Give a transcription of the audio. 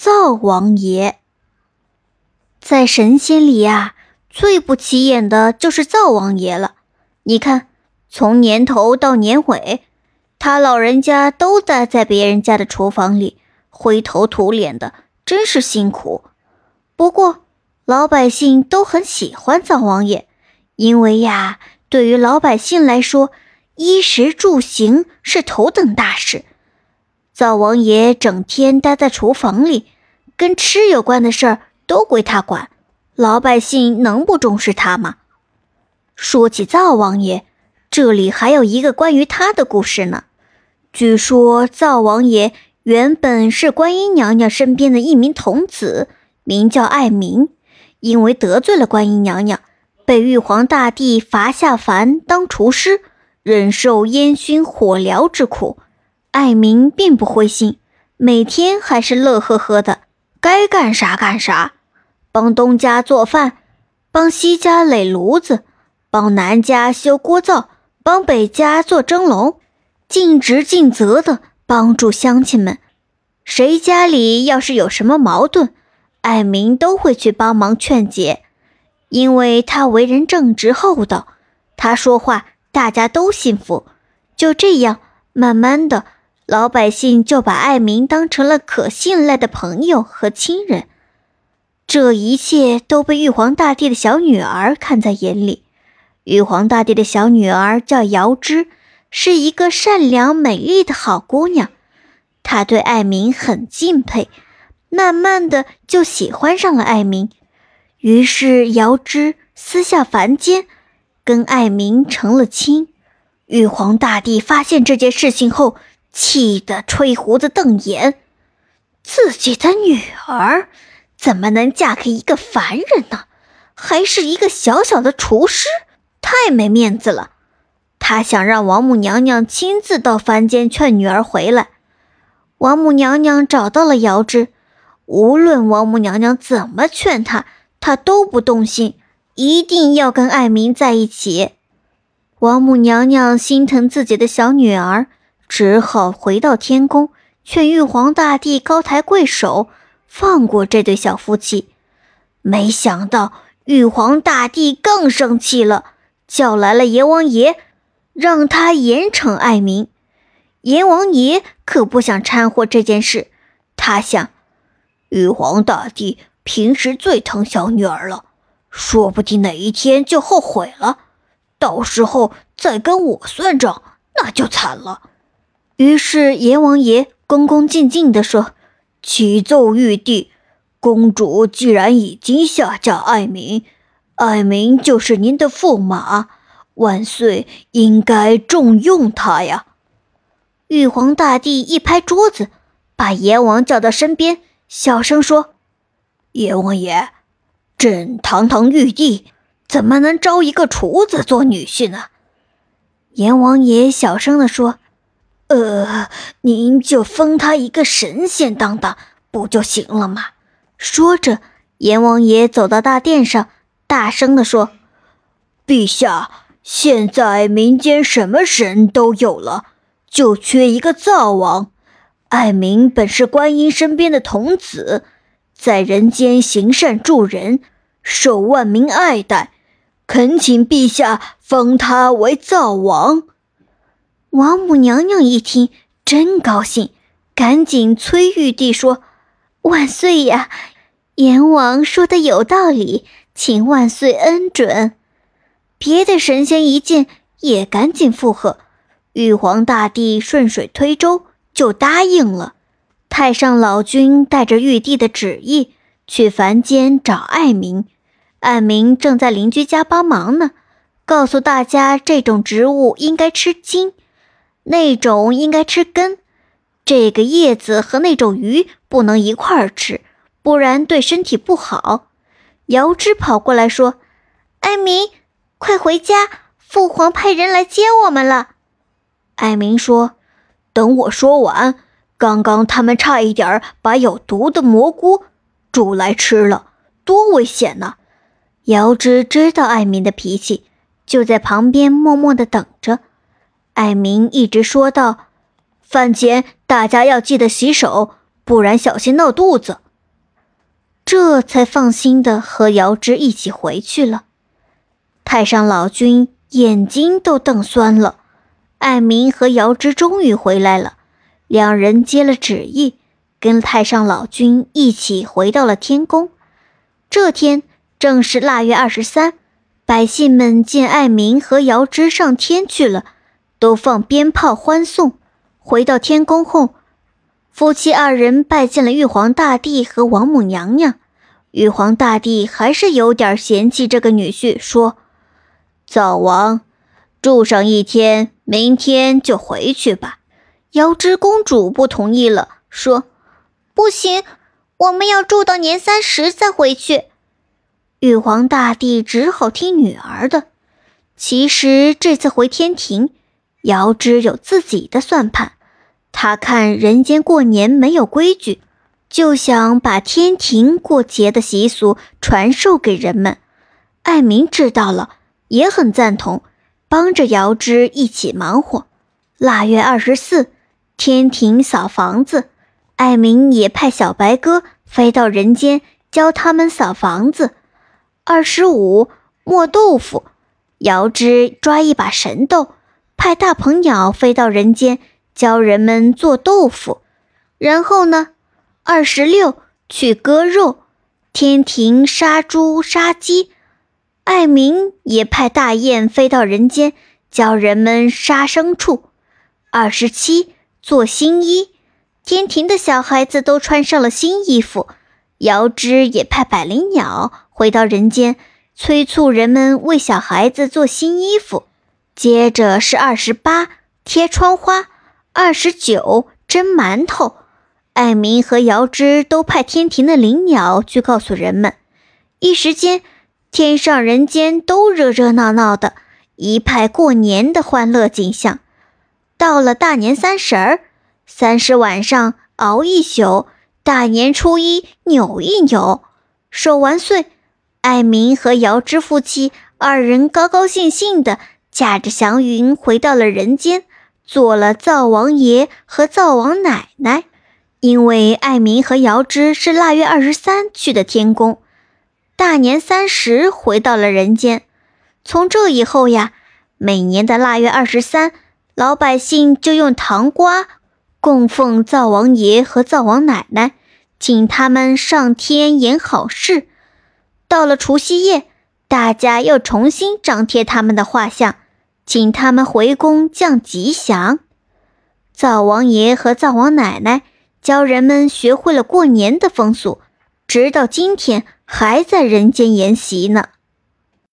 灶王爷。在神仙里呀，最不起眼的就是灶王爷了。你看，从年头到年尾，他老人家都待在别人家的厨房里，灰头土脸的，真是辛苦。不过，老百姓都很喜欢灶王爷，因为呀，对于老百姓来说，衣食住行是头等大事。灶王爷整天待在厨房里，跟吃有关的事儿都归他管，老百姓能不重视他吗？说起灶王爷，这里还有一个关于他的故事呢。据说灶王爷原本是观音娘娘身边的一名童子，名叫爱民，因为得罪了观音娘娘，被玉皇大帝罚下凡当厨师，忍受烟熏火燎之苦。爱民并不灰心，每天还是乐呵呵的，该干啥干啥，帮东家做饭，帮西家垒炉子，帮南家修锅灶，帮北家做蒸笼，尽职尽责的帮助乡亲们。谁家里要是有什么矛盾，爱民都会去帮忙劝解，因为他为人正直厚道，他说话大家都信服。就这样，慢慢的。老百姓就把爱民当成了可信赖的朋友和亲人，这一切都被玉皇大帝的小女儿看在眼里。玉皇大帝的小女儿叫瑶芝，是一个善良美丽的好姑娘。她对爱民很敬佩，慢慢的就喜欢上了爱民。于是瑶芝私下凡间，跟爱民成了亲。玉皇大帝发现这件事情后。气得吹胡子瞪眼，自己的女儿怎么能嫁给一个凡人呢？还是一个小小的厨师，太没面子了。他想让王母娘娘亲自到凡间劝女儿回来。王母娘娘找到了瑶芝，无论王母娘娘怎么劝她，她都不动心，一定要跟爱民在一起。王母娘娘心疼自己的小女儿。只好回到天宫，劝玉皇大帝高抬贵手，放过这对小夫妻。没想到玉皇大帝更生气了，叫来了阎王爷，让他严惩爱民。阎王爷可不想掺和这件事，他想，玉皇大帝平时最疼小女儿了，说不定哪一天就后悔了，到时候再跟我算账，那就惨了。于是阎王爷恭恭敬敬地说：“启奏玉帝，公主既然已经下嫁爱民，爱民就是您的驸马，万岁应该重用她呀。”玉皇大帝一拍桌子，把阎王叫到身边，小声说：“阎王爷，朕堂堂玉帝，怎么能招一个厨子做女婿呢？”阎王爷小声地说。呃，您就封他一个神仙当当不就行了吗？说着，阎王爷走到大殿上，大声地说：“陛下，现在民间什么神都有了，就缺一个灶王。爱民本是观音身边的童子，在人间行善助人，受万民爱戴，恳请陛下封他为灶王。”王母娘娘一听，真高兴，赶紧催玉帝说：“万岁呀，阎王说的有道理，请万岁恩准。”别的神仙一见，也赶紧附和。玉皇大帝顺水推舟，就答应了。太上老君带着玉帝的旨意去凡间找爱民，爱民正在邻居家帮忙呢，告诉大家这种植物应该吃茎。那种应该吃根，这个叶子和那种鱼不能一块儿吃，不然对身体不好。瑶芝跑过来说：“艾明，快回家，父皇派人来接我们了。”艾明说：“等我说完，刚刚他们差一点把有毒的蘑菇煮来吃了，多危险呐！”瑶芝知道艾明的脾气，就在旁边默默的等着。艾明一直说道：“饭前大家要记得洗手，不然小心闹肚子。”这才放心的和瑶枝一起回去了。太上老君眼睛都瞪酸了。艾明和瑶枝终于回来了，两人接了旨意，跟太上老君一起回到了天宫。这天正是腊月二十三，百姓们见艾明和瑶枝上天去了，都放鞭炮欢送。回到天宫后，夫妻二人拜见了玉皇大帝和王母娘娘。玉皇大帝还是有点嫌弃这个女婿，说：“灶王，住上一天，明天就回去吧。”瑶之公主不同意了，说：“不行，我们要住到年三十再回去。”玉皇大帝只好听女儿的。其实这次回天庭，瑶枝有自己的算盘。他看人间过年没有规矩，就想把天庭过节的习俗传授给人们。艾明知道了，也很赞同，帮着瑶枝一起忙活。腊月二十四，天庭扫房子，艾明也派小白鸽飞到人间教他们扫房子。二十五，磨豆腐，瑶枝抓一把神豆，派大鹏鸟飞到人间。教人们做豆腐，然后呢？二十六去割肉，天庭杀猪杀鸡，爱民也派大雁飞到人间，教人们杀牲畜。二十七做新衣，天庭的小孩子都穿上了新衣服。瑶枝也派百灵鸟回到人间，催促人们为小孩子做新衣服。接着是二十八贴窗花。二十九蒸馒头，艾明和姚芝都派天庭的灵鸟去告诉人们。一时间，天上人间都热热闹闹的，一派过年的欢乐景象。到了大年三十儿，三十晚上熬一宿，大年初一扭一扭，守完岁，艾明和姚芝夫妻二人高高兴兴的驾着祥云回到了人间。做了灶王爷和灶王奶奶，因为艾明和瑶芝是腊月二十三去的天宫，大年三十回到了人间。从这以后呀，每年的腊月二十三，老百姓就用糖瓜供奉灶王爷和灶王奶奶，请他们上天演好事。到了除夕夜，大家又重新张贴他们的画像。请他们回宫降吉祥。灶王爷和灶王奶奶教人们学会了过年的风俗，直到今天还在人间沿袭呢。